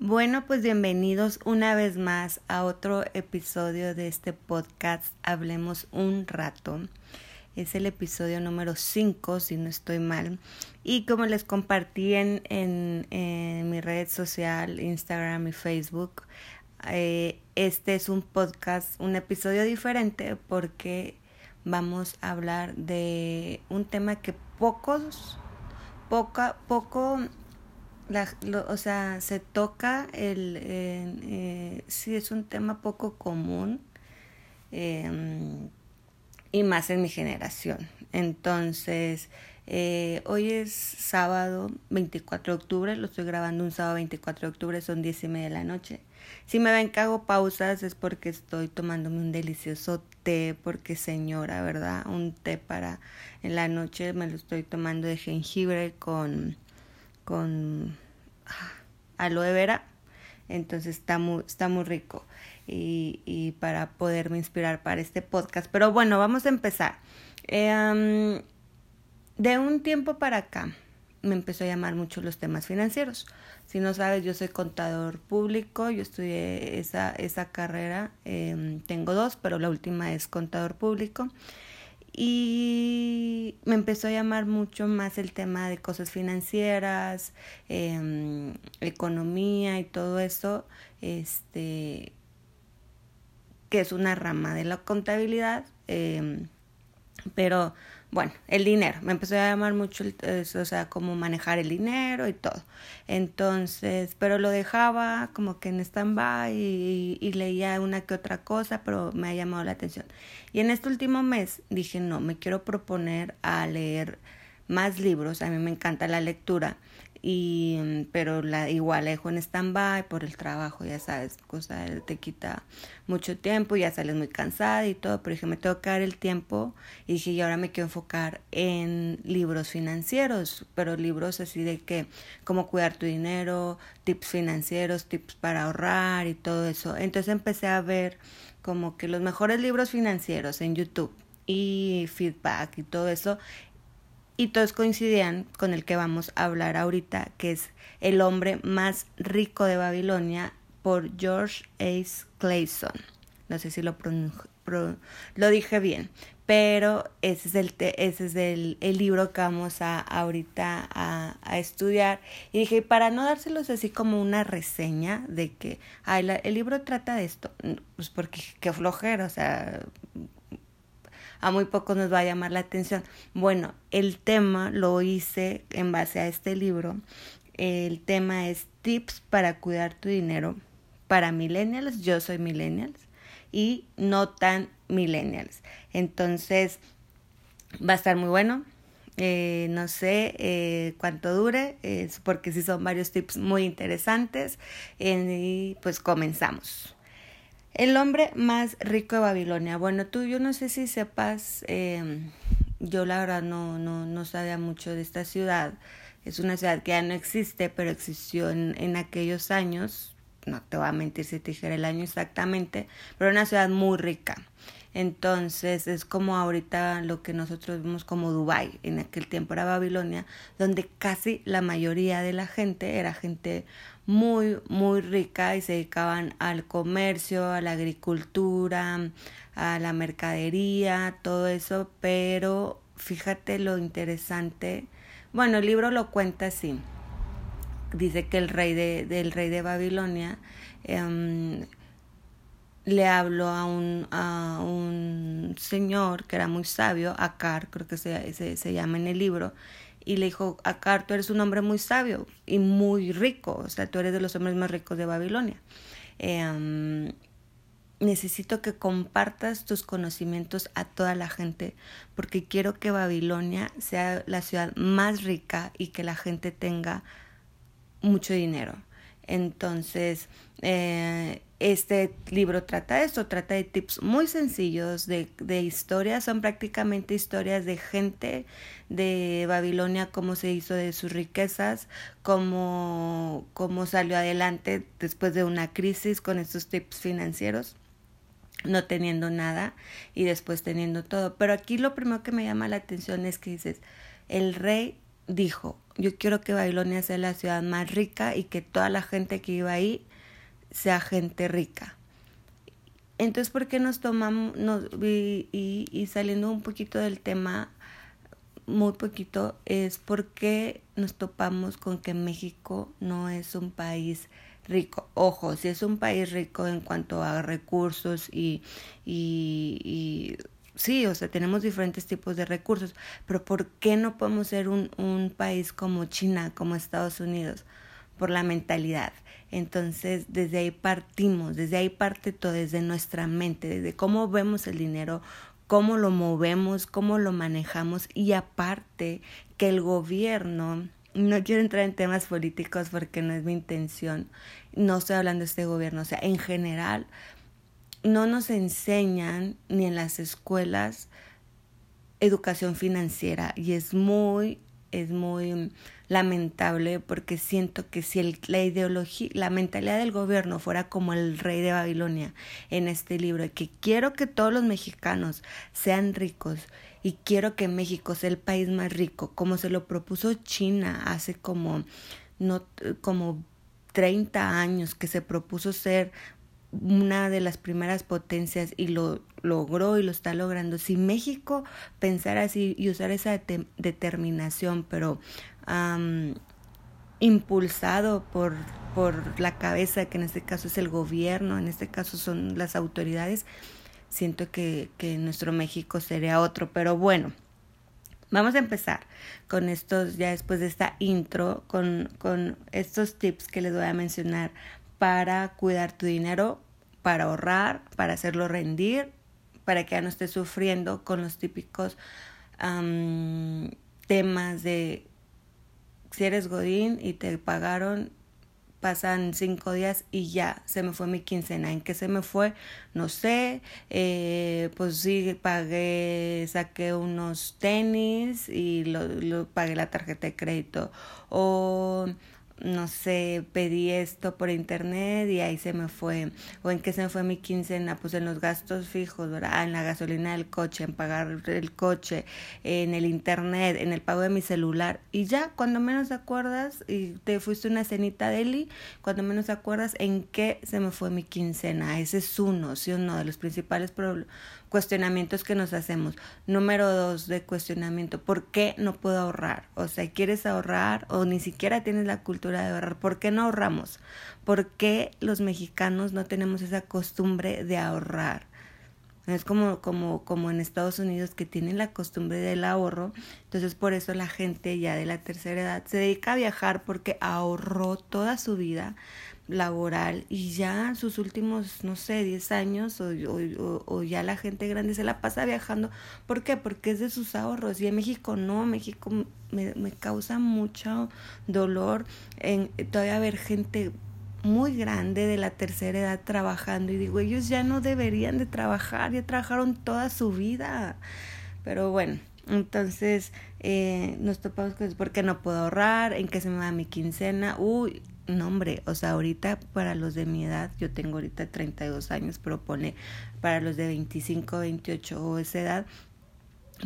Bueno, pues bienvenidos una vez más a otro episodio de este podcast Hablemos un rato. Es el episodio número 5, si no estoy mal. Y como les compartí en, en, mi red social, Instagram y Facebook, eh, este es un podcast, un episodio diferente porque vamos a hablar de un tema que pocos, poca, poco o sea, se toca el, eh, sí es un tema poco común em, y más en mi generación. Entonces, eh, hoy es sábado 24 de octubre, lo estoy grabando un sábado 24 de octubre, son 10 y media de la noche. Si me ven que hago pausas es porque estoy tomándome un delicioso té, porque señora, ¿verdad? Un té para en la noche me lo estoy tomando de jengibre con con ah, aloe vera. Entonces está muy, está muy rico y, para poderme inspirar para este podcast. Pero bueno, vamos a empezar. Eh, de un tiempo para acá me empezó a llamar mucho los temas financieros. Si no sabes, yo soy contador público, yo estudié esa, esa carrera, eh, tengo dos, pero la última es contador público y me empezó a llamar mucho más el tema de cosas financieras, eh, economía y todo eso, este, que es una rama de la contabilidad, eh, pero bueno, el dinero, me empezó a llamar mucho eso, o sea, cómo manejar el dinero y todo. Entonces, pero lo dejaba como que en stand-by y, y, leía una que otra cosa, pero me ha llamado la atención. Y en este último mes dije, no, me quiero proponer a leer más libros, a mí me encanta la lectura y pero la igual la dejo en stand-by por el trabajo, ya sabes, cosa te quita mucho tiempo, ya sales muy cansada y todo, pero dije, me tengo que dar el tiempo y dije, y ahora me quiero enfocar en libros financieros, pero libros así de que cómo cuidar tu dinero, tips financieros, tips para ahorrar y todo eso. Entonces empecé a ver como que los mejores libros financieros en YouTube y feedback y todo eso y todos coincidían con el que vamos a hablar ahorita, que es El hombre más rico de Babilonia por George Ace Clayson. No sé si lo, lo dije bien, pero ese es el, ese es el, el, libro que vamos a ahorita a, a, estudiar. Y dije, para no dárselos así como una reseña de que ay, el libro trata de esto, pues porque qué flojera, o sea, a muy poco nos va a llamar la atención. Bueno, el tema lo hice en base a este libro. El tema es tips para cuidar tu dinero para millennials. Yo soy millennials y no tan millennials. Entonces, va a estar muy bueno. Eh, no sé eh, cuánto dure, porque sí son varios tips muy interesantes. y pues comenzamos. El hombre más rico de Babilonia. Bueno, tú, yo no sé si sepas, eh, yo la verdad no, no, no sabía mucho de esta ciudad. Es una ciudad que ya no existe, pero existió en, en aquellos años. No te voy a mentir si te dijera el año exactamente, pero una ciudad muy rica. Entonces es como ahorita lo que nosotros vemos como Dubai, en aquel tiempo era Babilonia, donde casi la mayoría de la gente era gente muy, muy rica y se dedicaban al comercio, a la agricultura, a la mercadería, todo eso, pero fíjate lo interesante. Bueno, el libro lo cuenta así. Dice que el rey de, del rey de Babilonia eh, le habló a un, a un señor que era muy sabio, Akar, creo que se, se, se llama en el libro, y le dijo, Akar, tú eres un hombre muy sabio y muy rico, o sea, tú eres de los hombres más ricos de Babilonia. Eh, necesito que compartas tus conocimientos a toda la gente porque quiero que Babilonia sea la ciudad más rica y que la gente tenga mucho dinero. Entonces, eh, este libro trata de esto, trata de tips muy sencillos, de, de historias, son prácticamente historias de gente de Babilonia, cómo se hizo de sus riquezas, cómo, cómo salió adelante después de una crisis con estos tips financieros no teniendo nada y después teniendo todo. Pero aquí lo primero que me llama la atención es que dices, el rey dijo, yo quiero que Babilonia sea la ciudad más rica y que toda la gente que iba ahí sea gente rica. Entonces, ¿por qué nos tomamos, y, y, saliendo un poquito del tema, muy poquito, es porque nos topamos con que México no es un país rico. Ojo, si es un país rico en cuanto a recursos y, y, sí, o sea, tenemos diferentes tipos de recursos, pero ¿por qué no podemos ser un país como China, como Estados Unidos? Por la mentalidad. Entonces, desde ahí partimos, desde ahí parte todo, desde nuestra mente, desde cómo vemos el dinero, cómo lo movemos, cómo lo manejamos y aparte que el gobierno, no quiero entrar en temas políticos porque no es mi intención, no estoy hablando de este gobierno, o sea, en general, no nos enseñan ni en las escuelas educación financiera y es muy, es muy lamentable porque siento que si el, la ideología, la mentalidad del gobierno fuera como el rey de Babilonia en este libro, que quiero que todos los mexicanos sean ricos y quiero que México sea el país más rico, como se lo propuso China hace como no como 30 años que se propuso ser una de las primeras potencias y lo logró y lo está logrando. Si México pensara así y usar esa determinación, pero impulsado por, por la cabeza, que en este caso es el gobierno, en este caso son las autoridades, siento que, que nuestro México sería otro. Pero bueno, vamos a empezar con estos, ya después de esta intro, con, con estos tips que les voy a mencionar para cuidar tu dinero, para ahorrar, para hacerlo rendir, para que ya no estés sufriendo con los típicos temas de si eres Godín y te pagaron, pasan cinco días y ya se me fue mi quincena. ¿En qué se me fue? No sé. Eh, pues sí, pagué, saqué unos tenis y lo, lo pagué la tarjeta de crédito. O no sé, pedí esto por internet y ahí se me fue, o en qué se me fue mi quincena, pues en los gastos fijos, ¿verdad? Ah, en la gasolina del coche, en pagar el coche, en el internet, en el pago de mi celular, y ya, cuando menos te acuerdas, y te fuiste una cenita deli, cuando menos te acuerdas en qué se me fue mi quincena, ese es uno, sí o no, de los principales problemas cuestionamientos que nos hacemos. Número dos de cuestionamiento, ¿por qué no puedo ahorrar? O sea, ¿quieres ahorrar o ni siquiera tienes la cultura de ahorrar? ¿Por qué no ahorramos? ¿Por qué los mexicanos no tenemos esa costumbre de ahorrar? Es como, como, como en Estados Unidos que tienen la costumbre del ahorro. Entonces por eso la gente ya de la tercera edad se dedica a viajar porque ahorró toda su vida laboral y ya sus últimos, no sé, 10 años o, o, ya la gente grande se la pasa viajando. ¿Por qué? Porque es de sus ahorros. Y en México no, México me, me causa mucho dolor en todavía ver gente muy grande de la tercera edad trabajando y digo, ellos ya no deberían de trabajar, ya trabajaron toda su vida. Pero bueno, entonces eh, nos topamos con por qué no puedo ahorrar, en qué se me va mi quincena. Uy, no hombre, o sea, ahorita para los de mi edad, yo tengo ahorita 32 años, pero pone para los de 25, 28 o esa edad,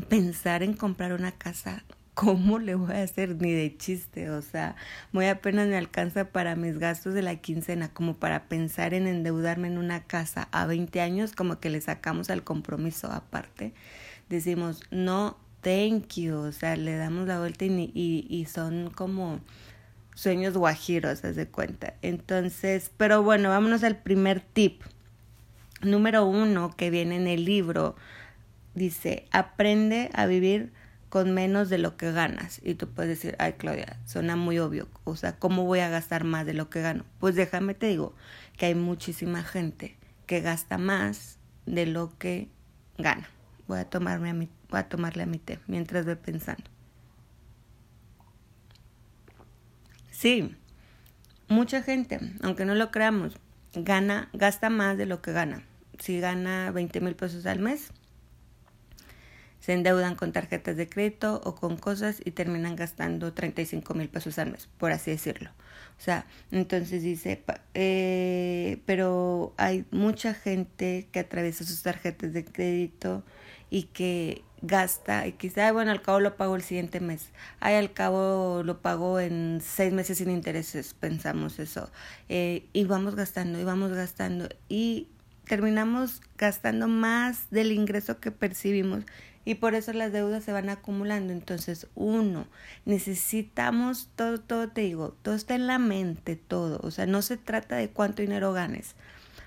pensar en comprar una casa, ¿cómo le voy a hacer? Ni de chiste, o sea, muy apenas me alcanza para mis gastos de la quincena, como para pensar en endeudarme en una casa a 20 años, como que le sacamos al compromiso aparte. Decimos, no, thank you, o sea, le damos la vuelta y, y, y son como sueños guajiros, haz de cuenta. Entonces, pero bueno, vámonos al primer tip. Número uno que viene en el libro, dice, aprende a vivir con menos de lo que ganas. Y tú puedes decir, ay Claudia, suena muy obvio. O sea, ¿cómo voy a gastar más de lo que gano? Pues déjame te digo que hay muchísima gente que gasta más de lo que gana. Voy a tomarme a mi, voy a tomarle a mi té mientras voy pensando. Sí, mucha gente, aunque no lo creamos, gana, gasta más de lo que gana. Si gana 20 mil pesos al mes, se endeudan con tarjetas de crédito o con cosas y terminan gastando 35 mil pesos al mes, por así decirlo. O sea, entonces dice, eh, pero hay mucha gente que atraviesa sus tarjetas de crédito y que, gasta y quizá, bueno, al cabo lo pago el siguiente mes. Ay, al cabo lo pago en seis meses sin intereses, pensamos eso. Eh, y vamos gastando, y vamos gastando. Y terminamos gastando más del ingreso que percibimos y por eso las deudas se van acumulando. Entonces, uno, necesitamos todo, todo te digo, todo está en la mente, todo. O sea, no se trata de cuánto dinero ganes,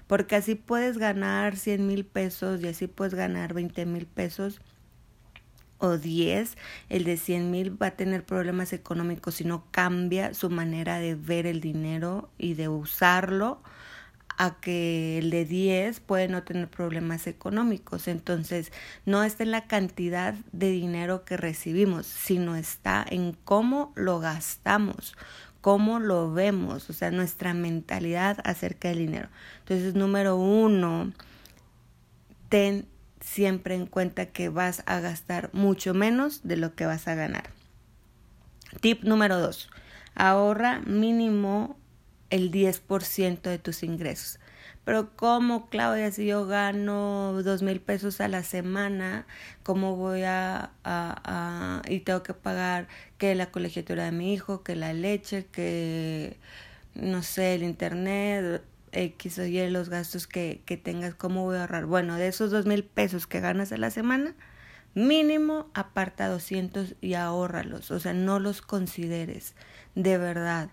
porque así puedes ganar 100 mil pesos y así puedes ganar 20 mil pesos o 10, el de 100 mil va a tener problemas económicos si no cambia su manera de ver el dinero y de usarlo a que el de 10 puede no tener problemas económicos. Entonces, no está en la cantidad de dinero que recibimos, sino está en cómo lo gastamos, cómo lo vemos, o sea, nuestra mentalidad acerca del dinero. Entonces, número uno, ten siempre en cuenta que vas a gastar mucho menos de lo que vas a ganar. Tip número dos, ahorra mínimo el 10% de tus ingresos. Pero ¿cómo, Claudia, si yo gano dos mil pesos a la semana, cómo voy a, y tengo que pagar que la colegiatura de mi hijo, que la leche, que no sé, el internet, X o Y, los gastos que, que tengas, cómo voy a ahorrar? Bueno, de esos dos mil pesos que ganas a la semana, mínimo aparta 200 y ahórralos, o sea, no los consideres, de verdad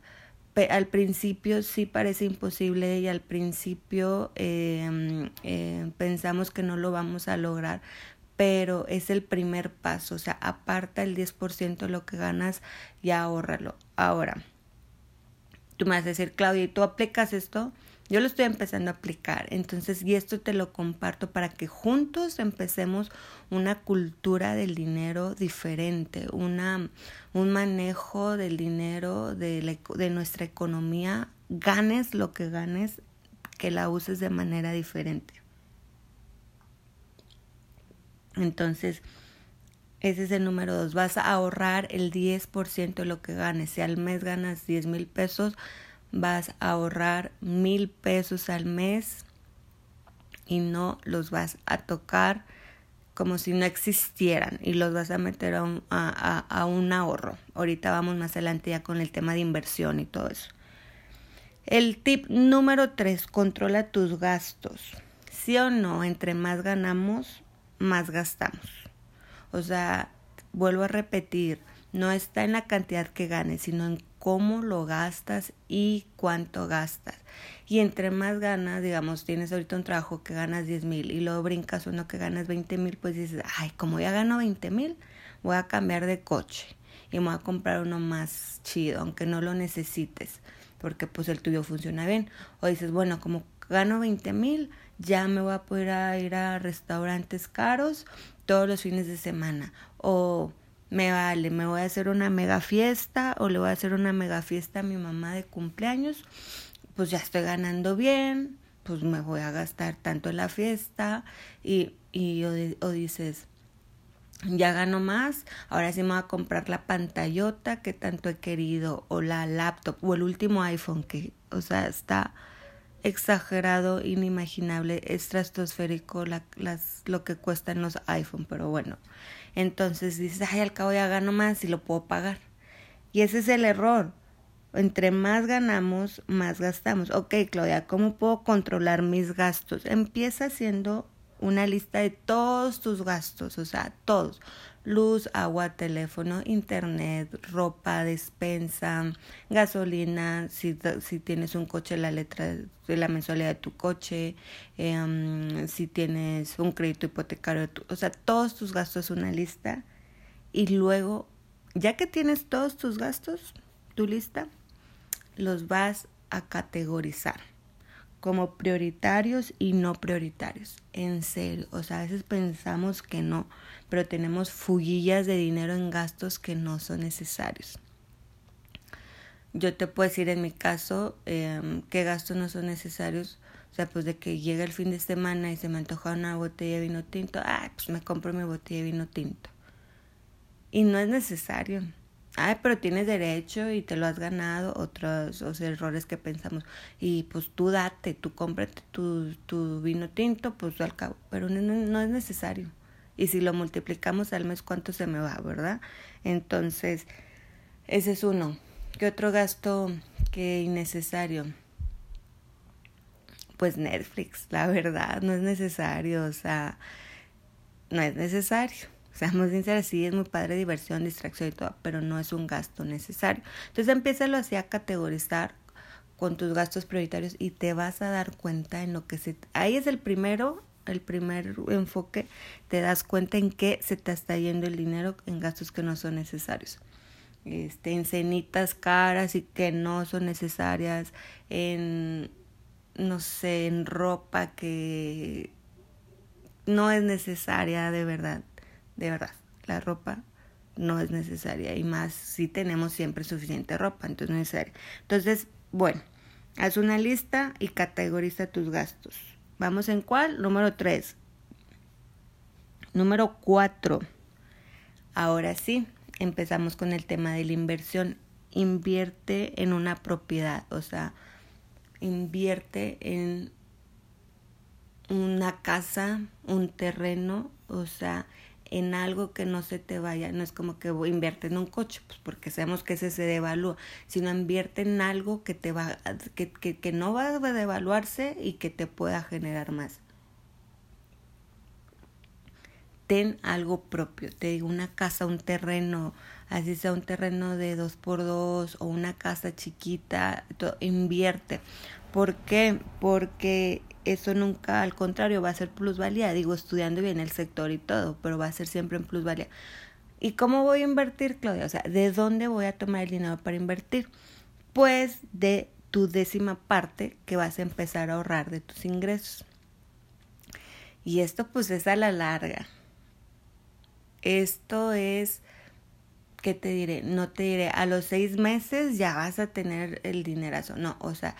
al principio sí parece imposible y al principio em, eh, pensamos que no lo vamos a lograr, pero es el primer paso, o sea, aparta el 10% de lo que ganas y ahórralo. Ahora, tú me vas a decir, Claudia, ¿y tú aplicas esto? Yo lo estoy empezando a aplicar, entonces, y esto te lo comparto para que juntos empecemos una cultura del dinero diferente, una, un manejo del dinero, de, de nuestra economía, ganes lo que ganes, que la uses de manera diferente. Entonces, ese es el número dos. Vas a ahorrar el 10% de lo que ganes. Si al mes ganas 10 mil pesos, vas a ahorrar mil pesos al mes y no los vas a tocar como si no existieran y los vas a meter a un, a, un ahorro. Ahorita vamos más adelante ya con el tema de inversión y todo eso. El tip número tres, controla tus gastos. Sí o no, entre más ganamos, más gastamos. O sea, vuelvo a repetir, no está en la cantidad que ganes, sino en cómo lo gastas y cuánto gastas. Y entre más ganas, digamos, tienes ahorita un trabajo que ganas 10 mil y luego brincas uno que ganas 20 mil, pues dices, ay, como ya gano 20 mil, voy a cambiar de coche y me voy a comprar uno más chido, aunque no lo necesites, porque pues el tuyo funciona bien. O dices, bueno, como gano 20 mil, ya me voy a poder ir a restaurantes caros todos los fines de semana. O me vale, me voy a hacer una mega fiesta o le voy a hacer una mega fiesta a mi mamá de cumpleaños, pues ya estoy ganando bien, pues me voy a gastar tanto en la fiesta y, y o, dices, ya gano más, ahora sí me voy a comprar la pantallota que tanto he querido o la laptop o el último iPhone que, o sea, está exagerado, inimaginable, estratosférico la, las, lo que cuestan los iPhone, pero bueno, entonces dices, ay, al cabo ya gano más y lo puedo pagar. Y ese es el error. Entre más ganamos, más gastamos. Ok, Claudia, ¿cómo puedo controlar mis gastos? Empieza haciendo una lista de todos tus gastos, o sea, todos luz, agua, teléfono, internet, ropa, despensa, gasolina, si, si tienes un coche, la letra de la mensualidad de tu coche, em, si tienes un crédito hipotecario, o sea, todos tus gastos, una lista. Y luego, ya que tienes todos tus gastos, tu lista, los vas a categorizar como prioritarios y no prioritarios. En serio, o sea, a veces pensamos que no, pero tenemos fuguillas de dinero en gastos que no son necesarios. Yo te puedo decir en mi caso eh, qué gastos no son necesarios. O sea, pues de que llega el fin de semana y se me antoja una botella de vino tinto, ah, pues me compro mi botella de vino tinto. Y no es necesario ay, pero tienes derecho y te lo has ganado, otros, errores que pensamos. Y pues tú date, tú cómprate tu, tu vino tinto, pues al cabo, pero no, no, es necesario. Y si lo multiplicamos al mes, ¿cuánto se me va, verdad? Entonces, ese es uno. ¿Qué otro gasto que innecesario? Pues Netflix, la verdad, no es necesario, o sea, no es necesario. Seamos sinceros, sí es muy padre diversión, distracción y todo, pero no es un gasto necesario. Entonces empieza así a categorizar con tus gastos prioritarios y te vas a dar cuenta en lo que se... Ahí es el primero, el primer enfoque, te das cuenta en qué se te está yendo el dinero en gastos que no son necesarios. Este, en cenitas caras y que no son necesarias, en, no sé, en ropa que no es necesaria de verdad, de verdad. La ropa no es necesaria y más si tenemos siempre suficiente ropa, entonces necesaria. Entonces, bueno, Haz una lista y categoriza tus gastos. ¿Vamos en cuál? Número 3. Número 4. Ahora sí, empezamos con el tema de la inversión. Invierte en una propiedad, o sea, invierte en una casa, un terreno, o sea, en algo que no se te vaya, no es como que invierte en un coche, pues porque sabemos que ese se devalúa, sino invierte en algo que te va, que, que, que no va a devaluarse y que te pueda generar más. Ten algo propio, te digo, una casa, un terreno, así sea un terreno de dos por dos o una casa chiquita, invierte. ¿Por qué? Porque eso nunca, al contrario, va a ser plusvalía. Digo, estudiando bien el sector y todo, pero va a ser siempre en plusvalía. ¿Y cómo voy a invertir, Claudia? O sea, ¿de dónde voy a tomar el dinero para invertir? Pues de tu décima parte que vas a empezar a ahorrar de tus ingresos. Y esto pues es a la larga. Esto es, ¿qué te diré? No te diré, a los seis meses ya vas a tener el dinerazo. No, o sea,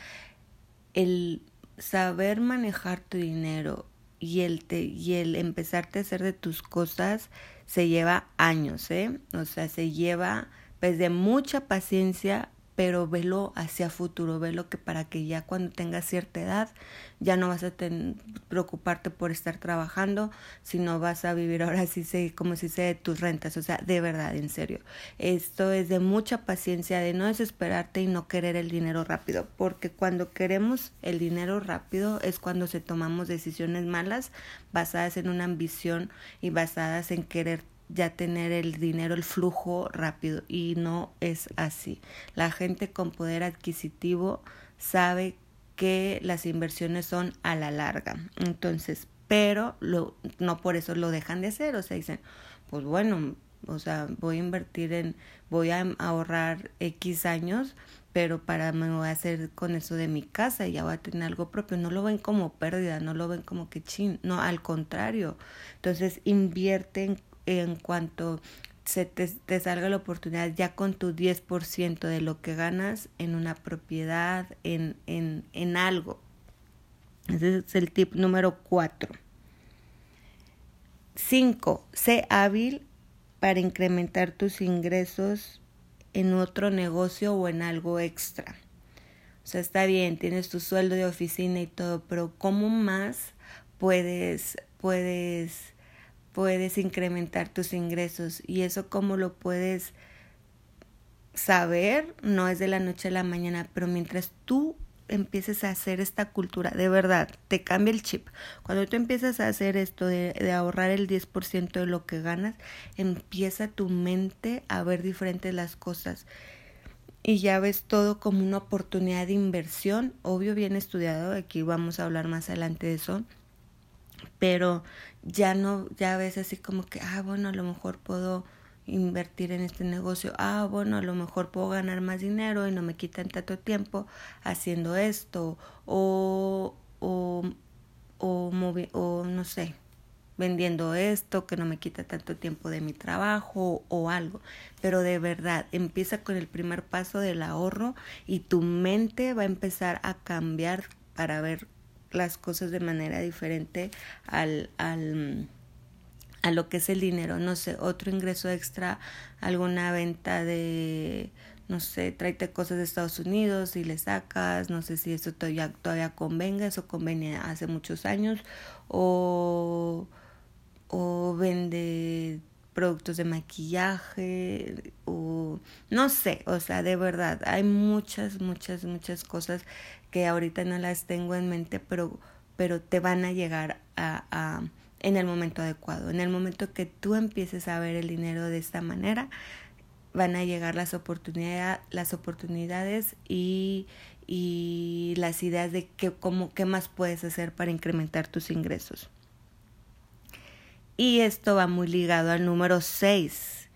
el saber manejar tu dinero y el, te, y el empezarte a hacer de tus cosas se lleva años, ¿eh? O sea, se lleva pues de mucha paciencia, pero velo hacia futuro, velo que para que ya cuando tengas cierta edad ya no vas a preocuparte por estar trabajando, sino vas a vivir ahora sí como si sea de tus rentas, o sea, de verdad, en serio. Esto es de mucha paciencia, de no desesperarte y no querer el dinero rápido, porque cuando queremos el dinero rápido es cuando se tomamos decisiones malas basadas en una ambición y basadas en querer ya tener el dinero, el flujo rápido y no es así. La gente con poder adquisitivo sabe que las inversiones son a la larga. Entonces, pero lo, no por eso lo dejan de hacer, o sea, dicen, pues bueno, o sea, voy a invertir en, voy a ahorrar X años, pero para me voy a hacer con eso de mi casa y ya voy a tener algo propio. No lo ven como pérdida, no lo ven como que chin, no, al contrario. Entonces invierten en cuanto se te, te, salga la oportunidad ya con tu 10% de lo que ganas en una propiedad, en, en, en algo. Ese es el tip número 4. 5. Sé hábil para incrementar tus ingresos en otro negocio o en algo extra. O sea, está bien, tienes tu sueldo de oficina y todo, pero ¿cómo más puedes, puedes puedes incrementar tus ingresos y eso cómo lo puedes saber no es de la noche a la mañana, pero mientras tú empieces a hacer esta cultura, de verdad, te cambia el chip. Cuando tú empiezas a hacer esto de, de ahorrar el 10% de lo que ganas, empieza tu mente a ver diferentes las cosas. Y ya ves todo como una oportunidad de inversión, obvio bien estudiado, aquí vamos a hablar más adelante de eso, pero ya no, ya ves así como que, ah, bueno, a lo mejor puedo invertir en este negocio, ah, bueno, a lo mejor puedo ganar más dinero y no me quitan tanto tiempo haciendo esto, o, o, o, o no sé, vendiendo esto que no me quita tanto tiempo de mi trabajo o algo. Pero de verdad, empieza con el primer paso del ahorro y tu mente va a empezar a cambiar para ver las cosas de manera diferente al, al, a lo que es el dinero. No sé, otro ingreso extra, alguna venta de, no sé, tráete cosas de Estados Unidos y le sacas, no sé si eso todavía, todavía convenga, eso convenía hace muchos años, o o vende productos de maquillaje o no sé, o sea, de verdad, hay muchas, muchas, muchas cosas que ahorita no las tengo en mente, pero, pero te van a llegar a, a en el momento adecuado. En el momento que tú empieces a ver el dinero de esta manera, van a llegar las, oportunidad, las oportunidades y, y las ideas de qué, cómo, qué más puedes hacer para incrementar tus ingresos. Y esto va muy ligado al número 6.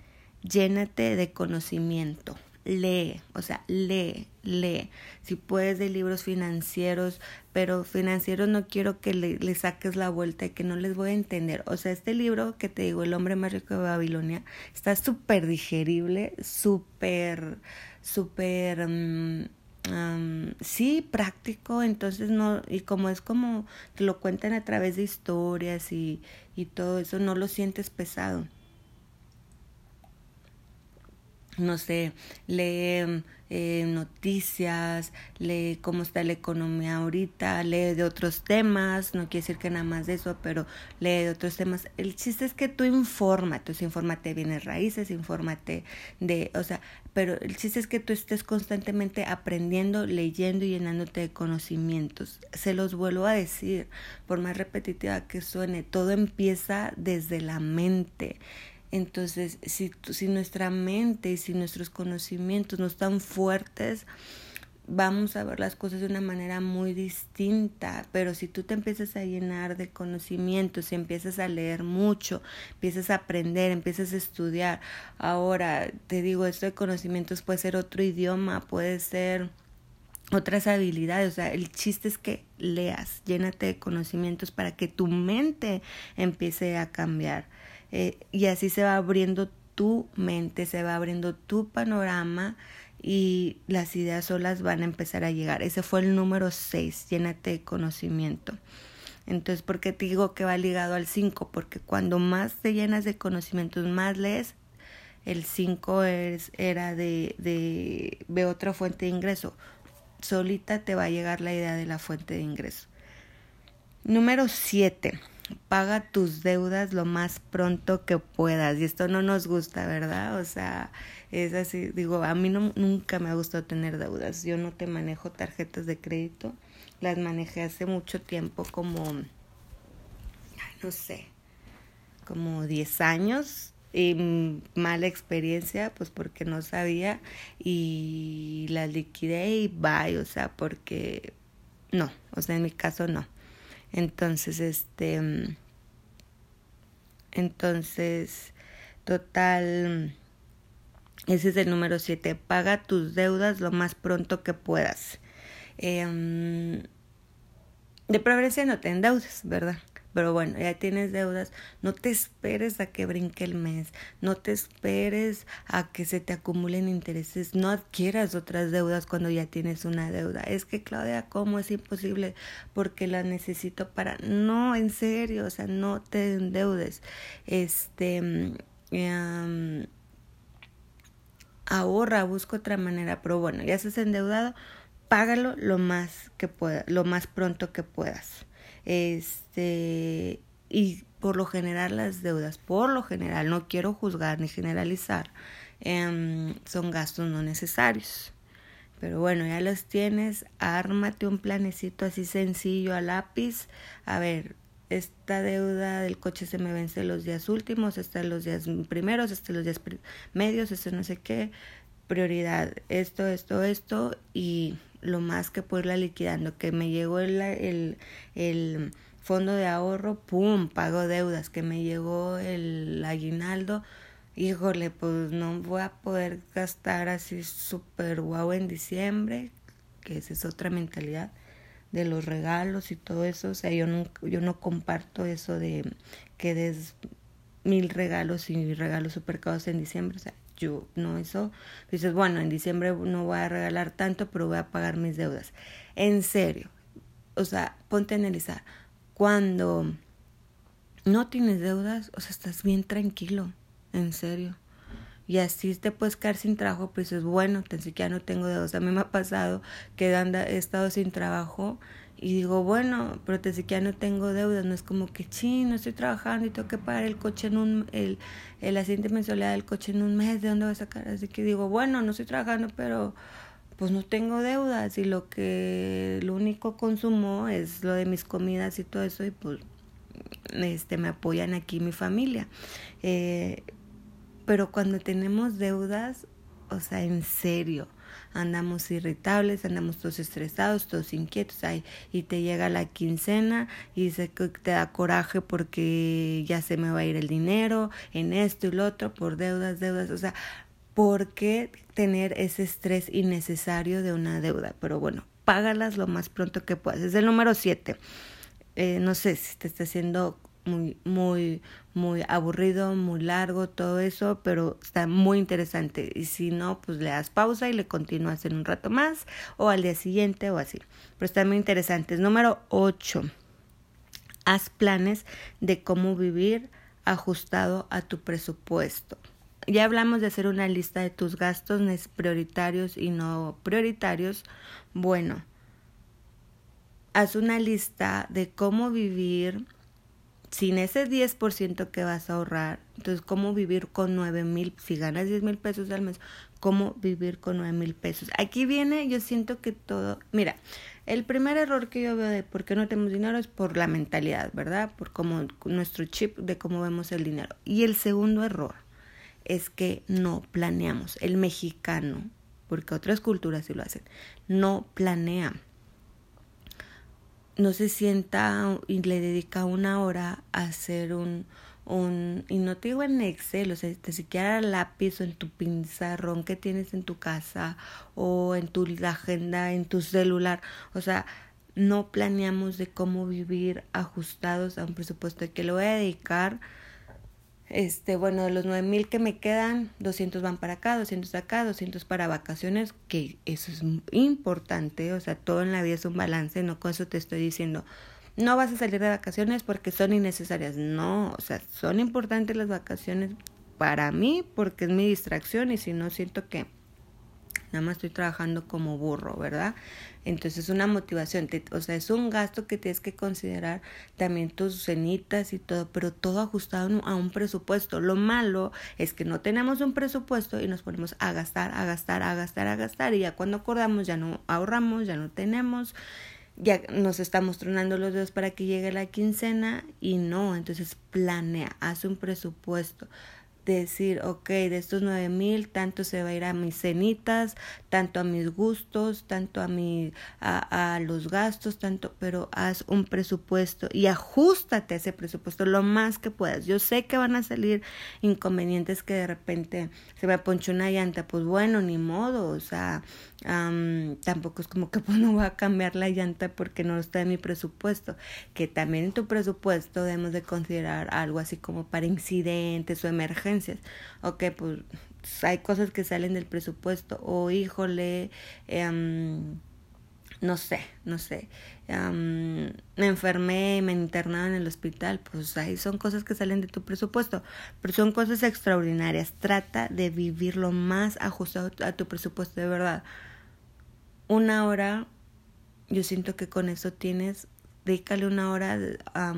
Llénate de conocimiento. Lee, o sea, lee, lee. Si puedes de libros financieros, pero financieros no quiero que le, saques la vuelta y que no les voy a entender. O sea, este libro que te digo, El hombre más rico de Babilonia, está súper digerible, súper, súper... Um, sí, práctico, entonces no, y como es como te lo cuentan a través de historias y, y todo eso, no lo sientes pesado. No sé, lee eh, noticias, lee cómo está la economía ahorita, lee de otros temas, no quiere decir que nada más de eso, pero lee de otros temas. El chiste es que tú infórmate, o infórmate de bienes raíces, infórmate de, o sea, pero el chiste es que tú estés constantemente aprendiendo, leyendo y llenándote de conocimientos. Se los vuelvo a decir, por más repetitiva que suene, todo empieza desde la mente. Entonces, si, si nuestra mente y si nuestros conocimientos no están fuertes, vamos a ver las cosas de una manera muy distinta, pero si tú te empiezas a llenar de conocimientos, empiezas a leer mucho, empiezas a aprender, empiezas a estudiar, ahora te digo, esto de conocimientos puede ser otro idioma, puede ser otras habilidades, o sea, el chiste es que leas, llénate de conocimientos para que tu mente empiece a cambiar. Eh, y así se va abriendo tu mente, se va abriendo tu panorama y las ideas solas van a empezar a llegar. Ese fue el número 6, llénate de conocimiento. Entonces, ¿por qué te digo que va ligado al 5? Porque cuando más te llenas de conocimientos, más lees, el 5 era de, de, de otra fuente de ingreso. Solita te va a llegar la idea de la fuente de ingreso. Número 7 paga tus deudas lo más pronto que puedas. Y esto no nos gusta, ¿verdad? O sea, es así, digo, a mí no, nunca me ha gustado tener deudas. Yo no te manejo tarjetas de crédito. Las manejé hace mucho tiempo, como, no sé, como 10 años. Y mala experiencia, pues porque no sabía y las liquidé y bye, o sea, porque no, o sea, en mi caso no. Entonces, este, entonces, total, ese es el número siete. Paga tus deudas lo más pronto que puedas. Eh, de preferencia no te endeudes, ¿verdad? Pero bueno, ya tienes deudas, no te esperes a que brinque el mes, no te esperes a que se te acumulen intereses, no adquieras otras deudas cuando ya tienes una deuda. Es que Claudia, ¿cómo es imposible? Porque la necesito para... No, en serio, o sea, no te endeudes. Este... ahorra, busca otra manera, pero bueno, ya estás endeudado, págalo lo más que pueda, lo más pronto que puedas. Este, y por lo general las deudas, por lo general, no quiero juzgar ni generalizar, em, son gastos no necesarios. Pero bueno, ya los tienes, ármate un planecito así sencillo a lápiz. A ver, esta deuda del coche se me vence los días últimos, esta los días primeros, este los días medios, este no sé qué. Prioridad, esto, esto, esto y lo más que puedo irla liquidando. Que me llegó el, el, el fondo de ahorro, ¡pum! Pago deudas. Que me llegó el aguinaldo, híjole, pues no voy a poder gastar así súper guau en diciembre, que esa es otra mentalidad de los regalos y todo eso. O sea, yo no, yo no comparto eso de que des mil regalos y regalos super caros en diciembre. O sea, yo no eso dices bueno en diciembre no voy a regalar tanto pero voy a pagar mis deudas. En serio o sea ponte a analizar. Cuando no tienes deudas o sea estás bien tranquilo en serio. Y así te puedes quedar sin trabajo, pues es bueno, que ya no tengo deudas. A mí me ha pasado que he estado sin trabajo y digo, bueno, pero te que ya no tengo deudas, no es como que, sí, no estoy trabajando y tengo que pagar el coche en un, el, el asiento mensualidad del coche en un mes, ¿de dónde voy a sacar? Así que digo, bueno, no estoy trabajando, pero pues no tengo deudas y lo que, lo único consumo es lo de mis comidas y todo eso y pues este, me apoyan aquí mi familia. Eh, pero cuando tenemos deudas, o sea, en serio, andamos irritables, andamos todos estresados, todos inquietos, ay, y te llega la quincena y se, te da coraje porque ya se me va a ir el dinero en esto y lo otro, por deudas, deudas, o sea, ¿por qué tener ese estrés innecesario de una deuda? Pero bueno, págalas lo más pronto que puedas. Es el número siete. Eh, no sé si te está haciendo muy, muy, muy aburrido, muy largo, todo eso, pero está muy interesante. Y si no, pues le das pausa y le continúas en un rato más, o al día siguiente, o así. Pero está muy interesante. Número 8. Haz planes de cómo vivir ajustado a tu presupuesto. Ya hablamos de hacer una lista de tus gastos prioritarios y no prioritarios. Bueno, haz una lista de cómo vivir sin ese 10% que vas a ahorrar, entonces cómo vivir con 9 mil, si ganas 10 mil pesos al mes, cómo vivir con 9 mil pesos. Aquí viene, yo siento que todo, mira, el primer error que yo veo de por qué no tenemos dinero es por la mentalidad, ¿verdad? Por cómo nuestro chip de cómo vemos el dinero. Y el segundo error es que no planeamos. El mexicano, porque otras culturas sí lo hacen, no planea no se sienta y le dedica una hora a hacer un, un, y no te digo en Excel, o sea, te siquiera lápiz o en tu pizarrón que tienes en tu casa o en tu agenda, en tu celular, o sea, no planeamos de cómo vivir ajustados a un presupuesto que lo voy a dedicar este, bueno, de los nueve mil que me quedan, 200 van para acá, 200 acá, 200 para vacaciones, que eso es importante, o sea, todo en la vida es un balance, no con eso te estoy diciendo, no vas a salir de vacaciones porque son innecesarias, no, o sea, son importantes las vacaciones para mí porque es mi distracción y si no siento que nada más estoy trabajando como burro, ¿verdad? Entonces es una motivación, o sea, es un gasto que tienes que considerar también tus cenitas y todo, pero todo ajustado a un presupuesto. Lo malo es que no tenemos un presupuesto y nos ponemos a gastar, a gastar, a gastar, a gastar y ya cuando acordamos ya no ahorramos, ya no tenemos ya nos estamos tronando los dedos para que llegue la quincena y no, entonces planea, haz un presupuesto, decir, ok, de estos nueve mil, tanto se va a ir a mis cenitas, tanto a mis gustos, tanto a, mi, a, a los gastos, tanto, pero haz un presupuesto y ajustate a ese presupuesto lo más que puedas. Yo sé que van a salir inconvenientes que de repente se me ponchó una llanta, pues bueno, ni modo, o sea, tampoco es como que pues no voy a cambiar la llanta porque no está en mi presupuesto, que también en tu presupuesto debemos de considerar algo así como para incidentes o emergencias Ok, pues hay cosas que salen del presupuesto. O híjole, em, no sé, no sé. Em, me enfermé, me internaron en el hospital. Pues ahí son cosas que salen de tu presupuesto. Pero son cosas extraordinarias. Trata de vivir lo más ajustado a tu presupuesto, de verdad. Una hora, yo siento que con eso tienes dedícale una hora a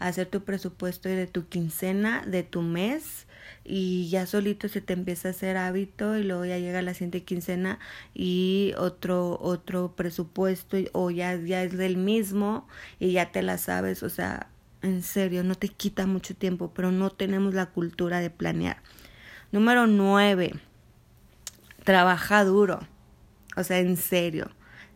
hacer tu presupuesto de tu quincena, de tu mes y ya solito se te empieza a hacer hábito y luego ya llega la siguiente quincena y otro otro presupuesto o ya ya es del mismo y ya te la sabes, o sea, en serio, no te quita mucho tiempo, pero no tenemos la cultura de planear. Número nueve, trabaja duro. O sea, en serio,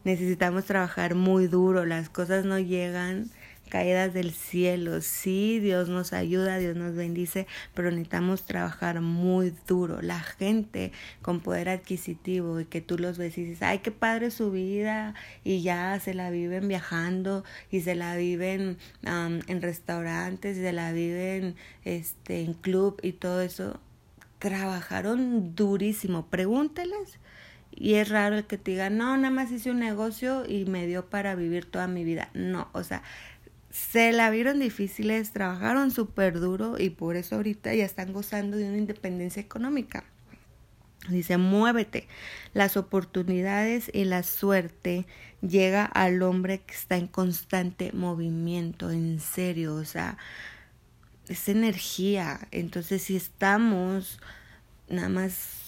necesitamos trabajar muy duro, las cosas no llegan caídas del cielo. Sí, Dios nos ayuda, Dios nos bendice, pero necesitamos trabajar muy duro. La gente con poder adquisitivo y que tú los ves y dices, ay, qué padre su vida y ya se la viven viajando y se la viven en restaurantes y se la viven este, en club y todo eso. Trabajaron durísimo. Pregúnteles. Y es raro el que te diga, no, nada más hice un negocio y me dio para vivir toda mi vida. No, o sea, se la vieron difíciles, trabajaron súper duro y por eso ahorita ya están gozando de una independencia económica. Dice, muévete. Las oportunidades y la suerte llega al hombre que está en constante movimiento, en serio, o sea, es energía. Entonces, si estamos nada más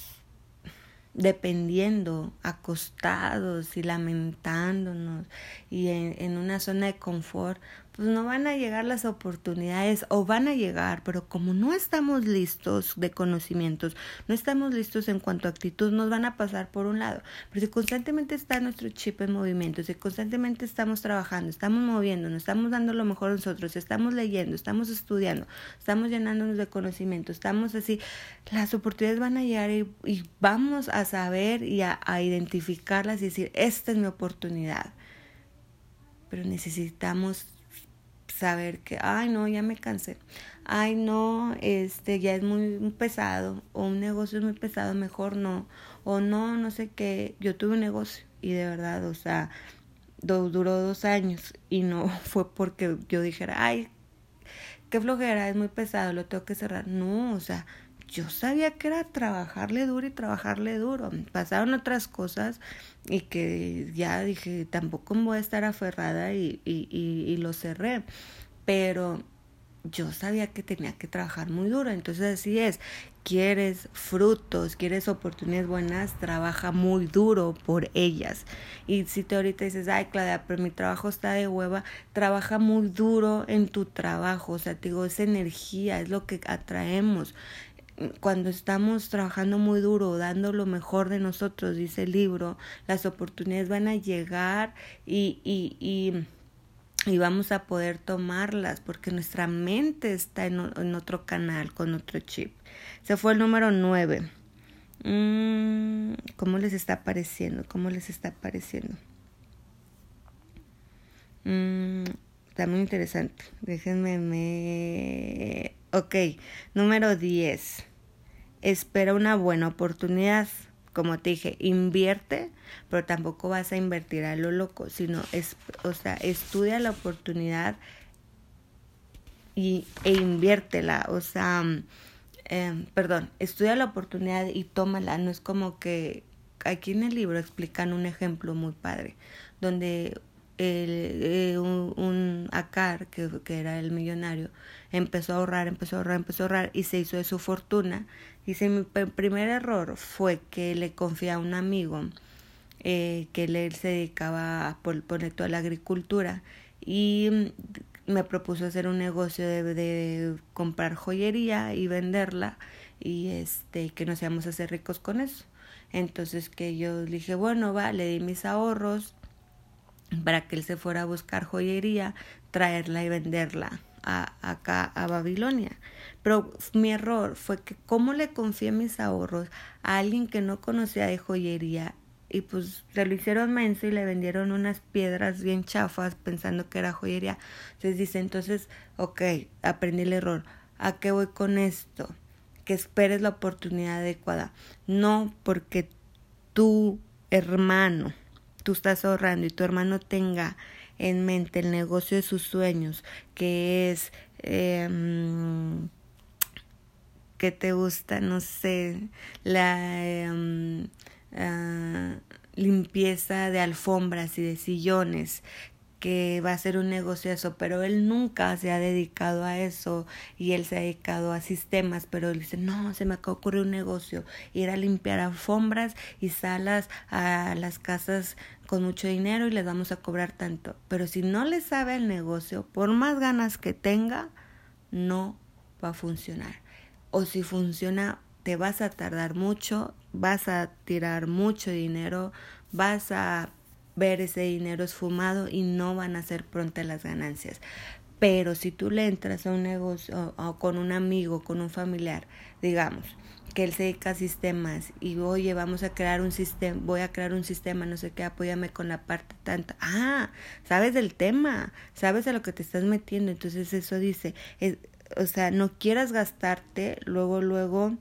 dependiendo, acostados y lamentándonos y en, en una zona de confort, pues no van a llegar las oportunidades o van a llegar, pero como no estamos listos de conocimientos, no estamos listos en cuanto a actitud, nos van a pasar por un lado. Pero si constantemente está nuestro chip en movimiento, si constantemente estamos trabajando, estamos moviéndonos, estamos dando lo mejor nosotros, estamos leyendo, estamos estudiando, estamos llenándonos de conocimiento, estamos así, las oportunidades van a llegar y, vamos a saber y a identificarlas y decir, esta es mi oportunidad. Pero necesitamos saber que, ay, no, ya me cansé. Ay, no, este ya es muy pesado o un negocio es muy pesado, mejor no. O no, no sé qué. Yo tuve un negocio y de verdad, o sea, duró dos años y no fue porque yo dijera, ay, qué flojera, es muy pesado, lo tengo que cerrar. No, o sea, yo sabía que era trabajarle duro y trabajarle duro. Pasaron otras cosas y que ya dije, tampoco me voy a estar aferrada y, y, y, lo cerré. Pero yo sabía que tenía que trabajar muy duro. Entonces así es, quieres frutos, quieres oportunidades buenas, trabaja muy duro por ellas. Y si te ahorita dices, ay Claudia, pero mi trabajo está de hueva, trabaja muy duro en tu trabajo. O sea, te digo, esa energía es lo que atraemos cuando estamos trabajando muy duro, dando lo mejor de nosotros, dice el libro, las oportunidades van a llegar y, y, y, vamos a poder tomarlas porque nuestra mente está en, otro canal, con otro chip. Se fue el número nueve. Mm, ¿Cómo les está pareciendo? ¿Cómo les está pareciendo? Mm, está muy interesante. Déjenme me Ok, número 10. Espera una buena oportunidad. Como te dije, invierte, pero tampoco vas a invertir a lo loco, sino es, o sea, estudia la oportunidad y, e inviértela. O sea, eh, perdón, estudia la oportunidad y tómala. No es como que aquí en el libro explican un ejemplo muy padre, donde eh, un, un, Acar, que, que, era el millonario, empezó a ahorrar, empezó a ahorrar, empezó a ahorrar y se hizo de su fortuna. Dice, mi primer error fue que le confié a un amigo eh, que él se dedicaba a poner toda la agricultura y me propuso hacer un negocio de, de comprar joyería y venderla y este que nos íbamos a hacer ricos con eso. Entonces que yo dije, bueno, va, le di mis ahorros, para que él se fuera a buscar joyería, traerla y venderla a, acá a Babilonia. Pero mi error fue que como le confié mis ahorros a alguien que no conocía de joyería y pues se lo hicieron menso y le vendieron unas piedras bien chafas pensando que era joyería. Entonces dice, entonces, ok, aprendí el error. ¿A qué voy con esto? Que esperes la oportunidad adecuada. No porque tu hermano tú estás ahorrando y tu hermano tenga en mente el negocio de sus sueños, que es eh, que te gusta, no sé, la em, ah, limpieza de alfombras y de sillones, que va a ser un negocio eso, pero él nunca se ha dedicado a eso y él se ha dedicado a sistemas, pero él dice, no, se me acaba de ocurrir un negocio, ir a limpiar alfombras y salas a las casas con mucho dinero y les vamos a cobrar tanto. Pero si no le sabe el negocio, por más ganas que tenga, no va a funcionar. O si funciona, te vas a tardar mucho, vas a tirar mucho dinero, vas a ver ese dinero esfumado y no van a ser prontas las ganancias. Pero si tú le entras a un negocio o con un amigo, con un familiar, digamos, que él se dedica a sistemas y oye, vamos a crear un sistema, voy a crear un sistema, no sé qué, apóyame con la parte tanta. Ah, sabes del tema, sabes a lo que te estás metiendo, entonces eso dice, o sea, no quieras gastarte luego, luego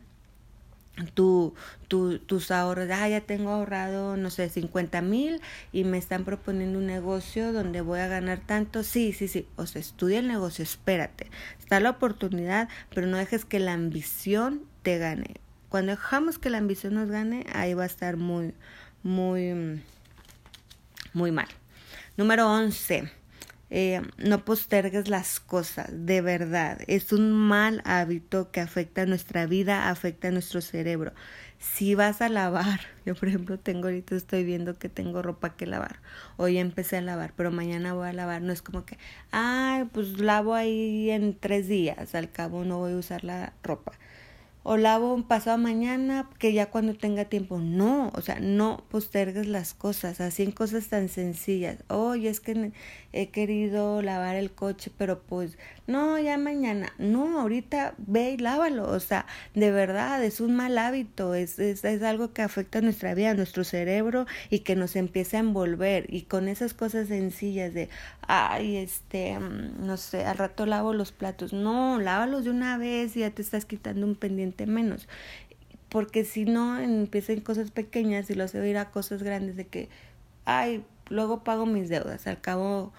tu, tu, tus ahorros, ah, ya tengo ahorrado, no sé, 50 mil y me están proponiendo un negocio donde voy a ganar tanto. Sí, sí, sí, o sea, estudia el negocio, espérate, está la oportunidad, pero no dejes que la ambición te gane Cuando dejamos que la ambición nos gane, ahí va a estar muy, muy, muy mal. Número 11. Eh, no postergues las cosas, de verdad. Es un mal hábito que afecta a nuestra vida, afecta a nuestro cerebro. Si vas a lavar, yo por ejemplo tengo ahorita estoy viendo que tengo ropa que lavar. Hoy empecé a lavar, pero mañana voy a lavar. No es como que, ay, pues lavo ahí en tres días. Al cabo no voy a usar la ropa o lavo pasado mañana que ya cuando tenga tiempo. No, o sea, no postergues las cosas, así en cosas tan sencillas. Oye, es que he querido lavar el coche, pero pues no, ya mañana. No, ahorita ve y lávalo. O sea, de verdad, es un mal hábito, es, es, es algo que afecta nuestra vida, nuestro cerebro y que nos empieza a envolver. Y con esas cosas sencillas de, ay, este, mm, no sé, al rato lavo los platos. No, lávalos de una vez y ya te estás quitando un pendiente menos. Porque si no, empiezan cosas pequeñas y lo a ir a cosas grandes de que, ay, luego pago mis deudas. Al cabo,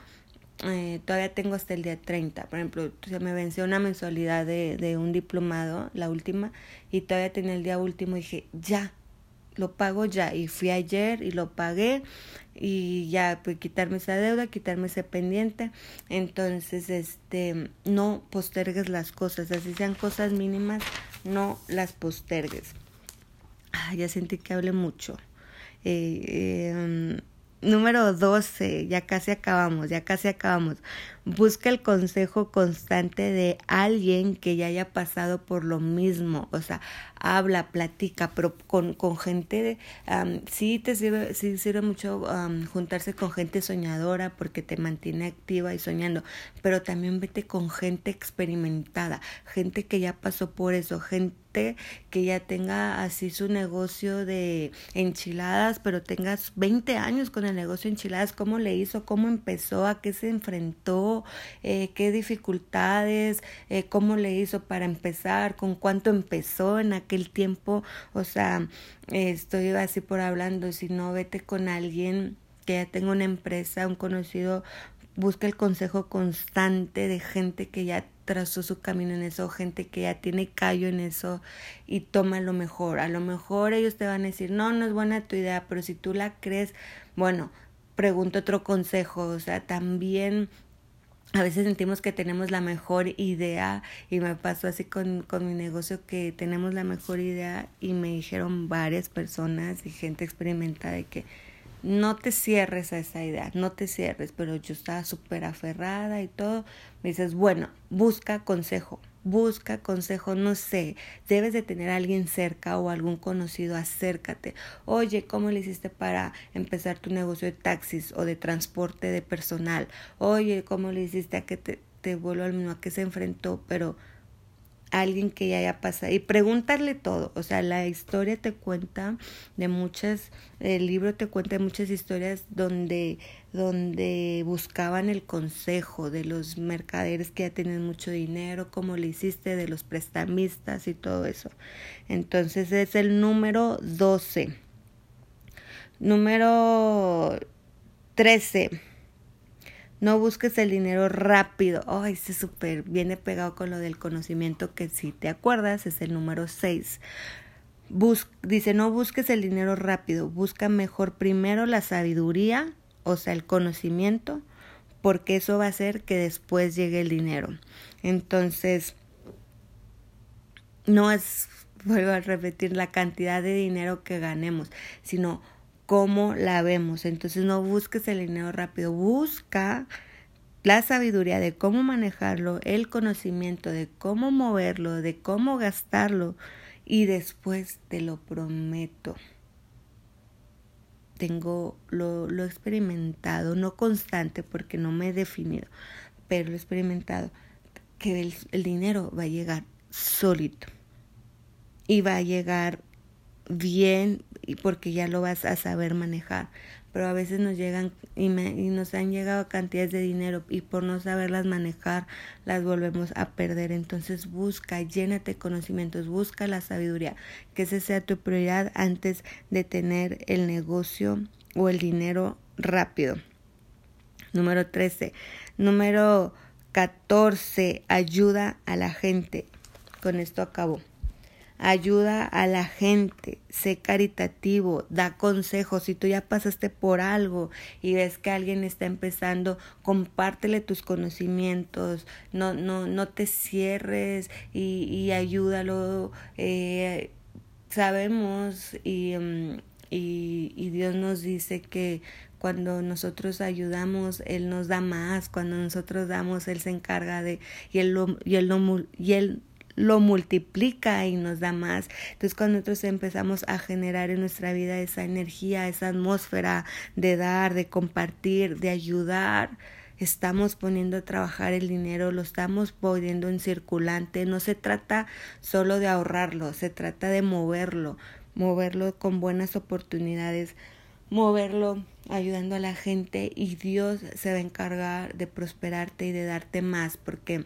eh, todavía tengo hasta el día 30. Por ejemplo, se me venció una mensualidad de, de un diplomado, la última, y todavía tenía el día último y dije, ya, lo pago ya. Y fui ayer y lo pagué y ya pues quitarme esa deuda, quitarme ese pendiente. Entonces, este, no postergues las cosas, así sean cosas mínimas, no las postergues. Ah, ya sentí que hablé mucho. Eh, em, número 12, ya casi acabamos, ya casi acabamos. Busca el consejo constante de alguien que ya haya pasado por lo mismo, o sea, habla, platica, pero con, con gente, sí te sirve, sí sirve mucho juntarse con gente soñadora porque te mantiene activa y soñando, pero también vete con gente experimentada, gente que ya pasó por eso, gente que ya tenga así su negocio de enchiladas, pero tengas 20 años con el negocio de enchiladas, cómo le hizo, cómo empezó, a qué se enfrentó, eh, qué dificultades, eh, cómo le hizo para empezar, con cuánto empezó en aquel tiempo. O sea, estoy así por hablando, si no, vete con alguien que ya tenga una empresa, un conocido, busca el consejo constante de gente que ya trazó su camino en eso, gente que ya tiene callo en eso y toma lo mejor. A lo mejor ellos te van a decir, no, no es buena tu idea, pero si tú la crees, bueno, pregunta otro consejo, o sea, también a veces sentimos que tenemos la mejor idea y me pasó así con, con mi negocio que tenemos la mejor idea y me dijeron varias personas y gente experimentada de que no te cierres a esa idea, no te cierres, pero yo estaba súper aferrada y todo. Me dices, bueno, busca consejo, busca consejo, no sé, debes de tener a alguien cerca o algún conocido, acércate. Oye, ¿cómo le hiciste para empezar tu negocio de taxis o de transporte de personal? Oye, ¿cómo le hiciste a que te, te al mismo, a que se enfrentó? Pero alguien que ya haya pasado y preguntarle todo. O sea, la historia te cuenta de muchas, el libro te cuenta de muchas historias donde, donde buscaban el consejo de los mercaderes que ya tienen mucho dinero, cómo le hiciste, de los prestamistas y todo eso. Entonces es el número 12. Número 13 no busques el dinero rápido. Ay, ese súper viene pegado con lo del conocimiento que si te acuerdas es el número 6. dice, no busques el dinero rápido, busca mejor primero la sabiduría, o sea, el conocimiento, porque eso va a hacer que después llegue el dinero. Entonces, no es, vuelvo a repetir, la cantidad de dinero que ganemos, sino cómo la vemos. Entonces no busques el dinero rápido, busca la sabiduría de cómo manejarlo, el conocimiento de cómo moverlo, de cómo gastarlo y después te lo prometo. Tengo lo, lo experimentado, no constante porque no me he definido, pero lo he experimentado que el, el dinero va a llegar solito y va a llegar bien y porque ya lo vas a saber manejar. Pero a veces nos llegan y, me, y nos han llegado cantidades de dinero y por no saberlas manejar las volvemos a perder. Entonces busca, llénate de conocimientos, busca la sabiduría, que esa sea tu prioridad antes de tener el negocio o el dinero rápido. Número 13. Número 14. Ayuda a la gente. Con esto acabo ayuda a la gente, sé caritativo, da consejos. Si tú ya pasaste por algo y ves que alguien está empezando, compártele tus conocimientos, no, no, no te cierres y, ayúdalo. Eh, sabemos y, mm, y, y Dios nos dice que cuando nosotros ayudamos, Él nos da más, cuando nosotros damos, Él se encarga de, y Él lo, y él lo, y él lo multiplica y nos da más. Entonces cuando nosotros empezamos a generar en nuestra vida esa energía, esa atmósfera de dar, de compartir, de ayudar, estamos poniendo a trabajar el dinero, lo estamos poniendo en circulante. No se trata solo de ahorrarlo, se trata de moverlo, moverlo con buenas oportunidades moverlo ayudando a la gente y Dios se va a encargar de prosperarte y de darte más porque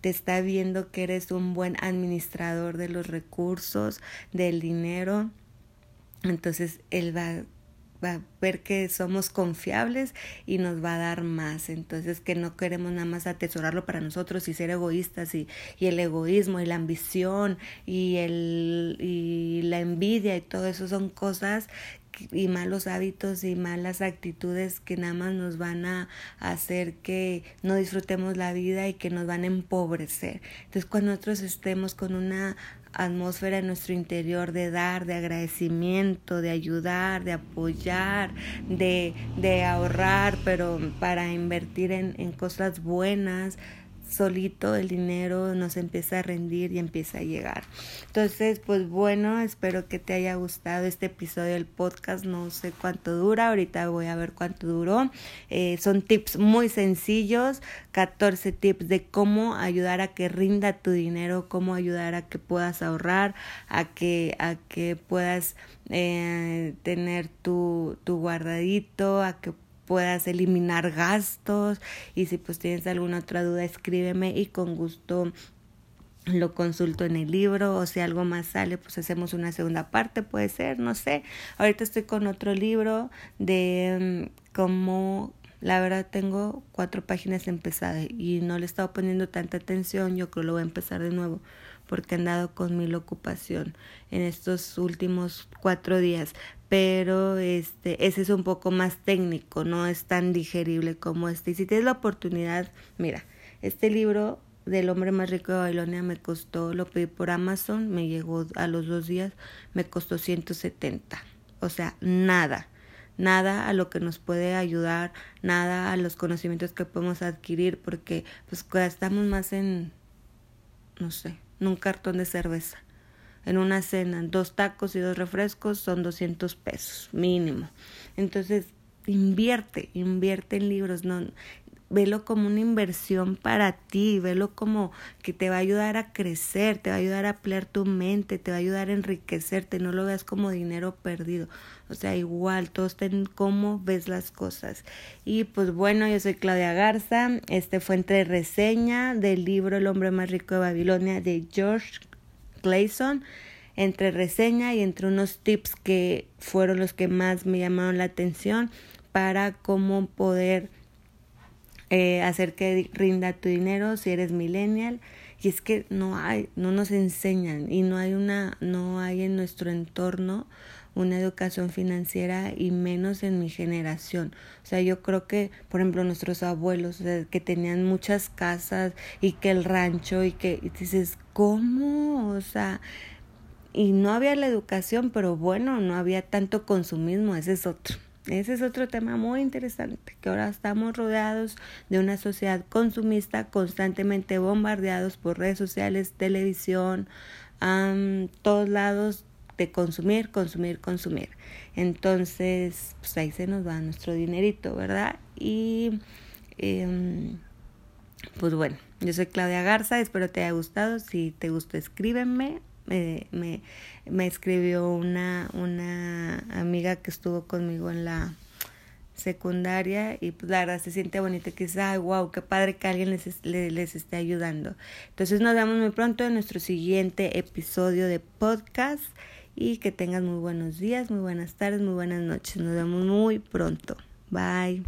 te está viendo que eres un buen administrador de los recursos, del dinero. Entonces Él va a ver que somos confiables y nos va a dar más. Entonces que no queremos nada más atesorarlo para nosotros y ser egoístas y, y el egoísmo y la ambición y, el, y la envidia y todo eso son cosas y malos hábitos y malas actitudes que nada más nos van a hacer que no disfrutemos la vida y que nos van a empobrecer. Entonces cuando nosotros estemos con una atmósfera en nuestro interior de dar, de agradecimiento, de ayudar, de apoyar, de, de ahorrar, pero para invertir en, en cosas buenas, solito el dinero nos empieza a rendir y empieza a llegar. Entonces, pues bueno, espero que te haya gustado este episodio del podcast. No sé cuánto dura, ahorita voy a ver cuánto duró. Eh, son tips muy sencillos, 14 tips de cómo ayudar a que rinda tu dinero, cómo ayudar a que puedas ahorrar, a que, a que puedas eh, tener tu, tu guardadito, a que puedas eliminar gastos y si pues tienes alguna otra duda escríbeme y con gusto lo consulto en el libro o si algo más sale pues hacemos una segunda parte puede ser no sé. Ahorita estoy con otro libro de mm, cómo la verdad tengo cuatro páginas empezadas y no le he poniendo tanta atención yo creo lo voy a empezar de nuevo porque he andado con mil ocupación en estos últimos cuatro días pero este ese es un poco más técnico, no es tan digerible como este. Y si tienes la oportunidad, mira, este libro del hombre más rico de Babilonia me costó, lo pedí por Amazon, me llegó a los dos días, me costó 170. O sea, nada, nada a lo que nos puede ayudar, nada a los conocimientos que podemos adquirir, porque pues estamos más en, no sé, en un cartón de cerveza en una cena, dos tacos y dos refrescos son 200 pesos mínimo. Entonces, invierte, invierte en libros, no velo como una inversión para ti, velo como que te va a ayudar a crecer, te va a ayudar a ampliar tu mente, te va a ayudar a enriquecerte, no lo veas como dinero perdido. O sea, igual, todos ten cómo ves las cosas. Y pues bueno, yo soy Claudia Garza, este fue entre reseña del libro El hombre más rico de Babilonia de George Clayson entre reseña y entre unos tips que fueron los que más me llamaron la atención para cómo poder eh, hacer que rinda tu dinero si eres millennial. Y es que no hay no nos enseñan y no hay una no hay en nuestro entorno una educación financiera y menos en mi generación. O sea, yo creo que, por ejemplo, nuestros abuelos, que tenían muchas casas y que el rancho y que y dices, ¿cómo? O sea, y no había la educación, pero bueno, no había tanto consumismo, ese es otro. Ese es otro tema muy interesante, que ahora estamos rodeados de una sociedad consumista, constantemente bombardeados por redes sociales, televisión, todos lados consumir, consumir, consumir. Entonces, pues ahí se nos va nuestro dinerito, ¿verdad? Y em, pues bueno, yo soy Claudia Garza, espero te haya gustado. Si te gustó, escríbeme. me, me escribió una, una amiga que estuvo conmigo en la secundaria y pues la verdad se siente bonito que dice, ay, wow, qué padre que alguien les, les, les esté ayudando. Entonces nos vemos muy pronto en nuestro siguiente episodio de podcast y que tengas muy buenos días, muy buenas tardes, muy buenas noches. Nos vemos muy pronto. Bye.